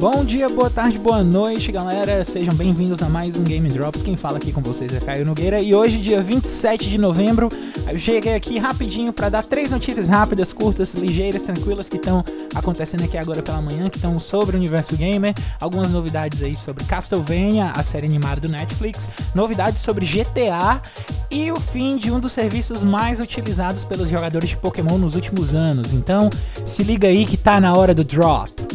Bom dia, boa tarde, boa noite, galera. Sejam bem-vindos a mais um Game Drops. Quem fala aqui com vocês é Caio Nogueira e hoje, dia 27 de novembro, eu cheguei aqui rapidinho para dar três notícias rápidas, curtas, ligeiras, tranquilas que estão acontecendo aqui agora pela manhã, que estão sobre o universo gamer, algumas novidades aí sobre Castlevania, a série animada do Netflix, novidades sobre GTA e o fim de um dos serviços mais utilizados pelos jogadores de Pokémon nos últimos anos. Então, se liga aí que tá na hora do drop.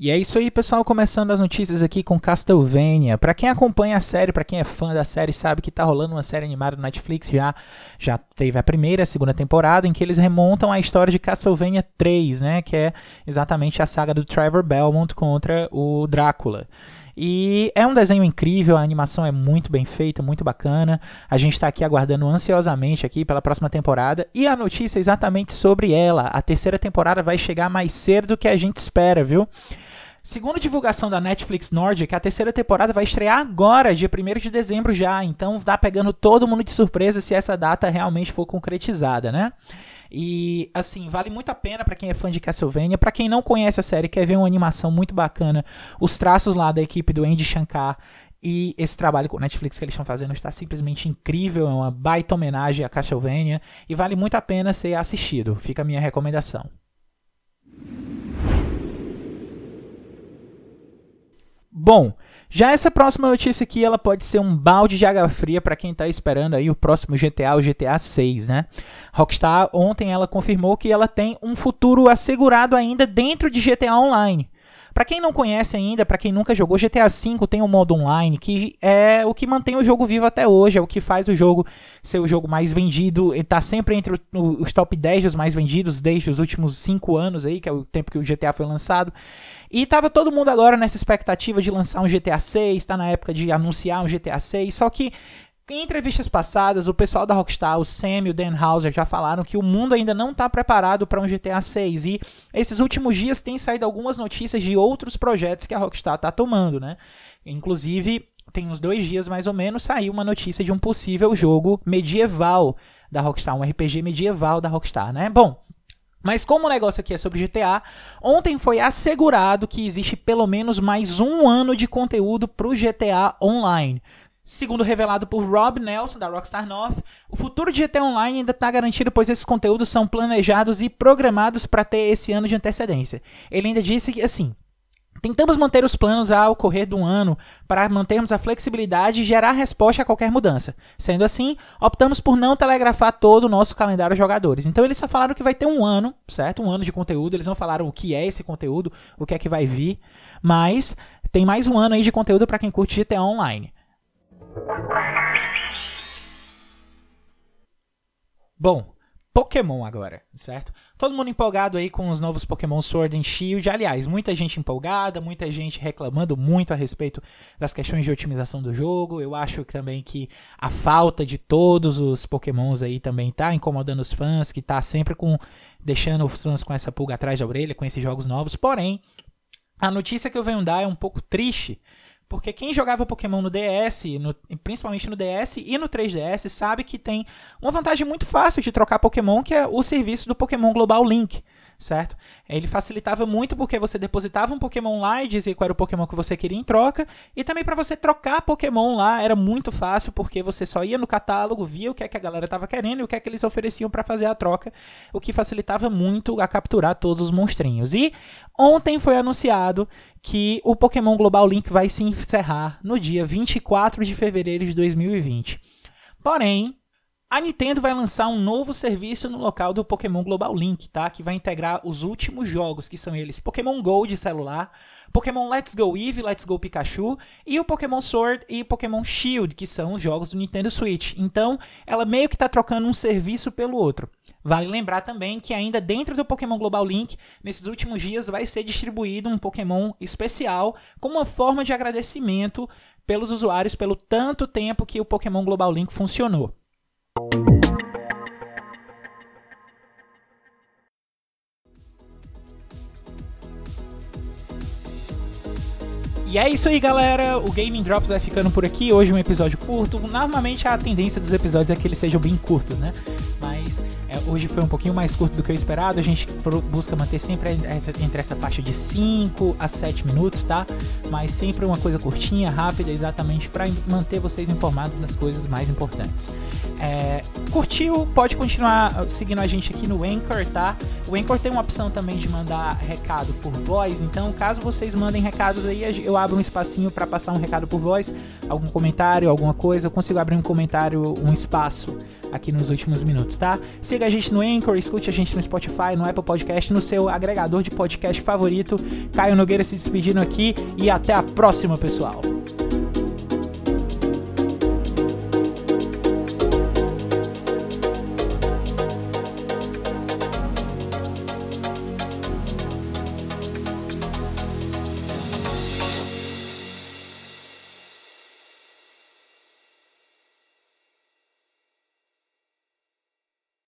E é isso aí, pessoal, começando as notícias aqui com Castlevania. Para quem acompanha a série, para quem é fã da série, sabe que tá rolando uma série animada no Netflix já. Já teve a primeira a segunda temporada em que eles remontam a história de Castlevania 3, né, que é exatamente a saga do Trevor Belmont contra o Drácula. E é um desenho incrível, a animação é muito bem feita, muito bacana. A gente está aqui aguardando ansiosamente aqui pela próxima temporada. E a notícia é exatamente sobre ela. A terceira temporada vai chegar mais cedo do que a gente espera, viu? Segundo divulgação da Netflix Nordic, a terceira temporada vai estrear agora, dia 1 de dezembro já. Então tá pegando todo mundo de surpresa se essa data realmente for concretizada, né? E assim, vale muito a pena para quem é fã de Castlevania, para quem não conhece a série, quer ver uma animação muito bacana, os traços lá da equipe do Andy Shankar e esse trabalho com o Netflix que eles estão fazendo está simplesmente incrível, é uma baita homenagem a Castlevania e vale muito a pena ser assistido. Fica a minha recomendação. Bom, já essa próxima notícia aqui, ela pode ser um balde de água fria para quem está esperando aí o próximo GTA, o GTA 6, né? Rockstar ontem ela confirmou que ela tem um futuro assegurado ainda dentro de GTA Online. Para quem não conhece ainda, para quem nunca jogou, GTA V tem um modo online que é o que mantém o jogo vivo até hoje, é o que faz o jogo ser o jogo mais vendido, ele tá sempre entre os top 10 dos mais vendidos desde os últimos 5 anos aí, que é o tempo que o GTA foi lançado. E tava todo mundo agora nessa expectativa de lançar um GTA 6, está na época de anunciar um GTA 6, só que em entrevistas passadas, o pessoal da Rockstar, o Sam e o Dan Houser, já falaram que o mundo ainda não está preparado para um GTA 6. E esses últimos dias têm saído algumas notícias de outros projetos que a Rockstar está tomando, né? Inclusive, tem uns dois dias mais ou menos, saiu uma notícia de um possível jogo medieval da Rockstar, um RPG medieval da Rockstar, né? Bom, mas como o negócio aqui é sobre GTA, ontem foi assegurado que existe pelo menos mais um ano de conteúdo para o GTA Online. Segundo revelado por Rob Nelson, da Rockstar North, o futuro de GTA Online ainda está garantido, pois esses conteúdos são planejados e programados para ter esse ano de antecedência. Ele ainda disse que, assim, Tentamos manter os planos ao correr do ano para mantermos a flexibilidade e gerar resposta a qualquer mudança. Sendo assim, optamos por não telegrafar todo o nosso calendário de jogadores. Então eles só falaram que vai ter um ano, certo? Um ano de conteúdo. Eles não falaram o que é esse conteúdo, o que é que vai vir. Mas tem mais um ano aí de conteúdo para quem curte GTA Online. Bom, Pokémon agora, certo? Todo mundo empolgado aí com os novos Pokémon Sword and Shield. Aliás, muita gente empolgada, muita gente reclamando muito a respeito das questões de otimização do jogo. Eu acho também que a falta de todos os Pokémons aí também tá incomodando os fãs, que tá sempre com deixando os fãs com essa pulga atrás da orelha com esses jogos novos. Porém, a notícia que eu venho dar é um pouco triste, porque quem jogava Pokémon no DS, no, principalmente no DS e no 3DS, sabe que tem uma vantagem muito fácil de trocar Pokémon, que é o serviço do Pokémon Global Link certo? Ele facilitava muito porque você depositava um Pokémon lá e dizia qual era o Pokémon que você queria em troca, e também para você trocar Pokémon lá era muito fácil porque você só ia no catálogo, via o que é que a galera estava querendo e o que é que eles ofereciam para fazer a troca, o que facilitava muito a capturar todos os monstrinhos. E ontem foi anunciado que o Pokémon Global Link vai se encerrar no dia 24 de fevereiro de 2020. Porém, a Nintendo vai lançar um novo serviço no local do Pokémon Global Link, tá? Que vai integrar os últimos jogos, que são eles Pokémon Go de celular, Pokémon Let's Go Eevee, Let's Go Pikachu e o Pokémon Sword e Pokémon Shield, que são os jogos do Nintendo Switch. Então, ela meio que está trocando um serviço pelo outro. Vale lembrar também que ainda dentro do Pokémon Global Link, nesses últimos dias vai ser distribuído um Pokémon especial como uma forma de agradecimento pelos usuários pelo tanto tempo que o Pokémon Global Link funcionou. E é isso aí, galera. O Gaming Drops vai ficando por aqui. Hoje um episódio curto. Normalmente a tendência dos episódios é que eles sejam bem curtos, né? Hoje foi um pouquinho mais curto do que eu esperado. A gente busca manter sempre entre essa faixa de 5 a 7 minutos, tá? Mas sempre uma coisa curtinha, rápida, exatamente para manter vocês informados das coisas mais importantes. É, curtiu? Pode continuar seguindo a gente aqui no Anchor, tá? O Anchor tem uma opção também de mandar recado por voz, então caso vocês mandem recados aí, eu abro um espacinho para passar um recado por voz, algum comentário, alguma coisa, eu consigo abrir um comentário, um espaço aqui nos últimos minutos, tá? Siga a gente no Anchor, escute a gente no Spotify, no Apple Podcast, no seu agregador de podcast favorito. Caio Nogueira se despedindo aqui e até a próxima, pessoal.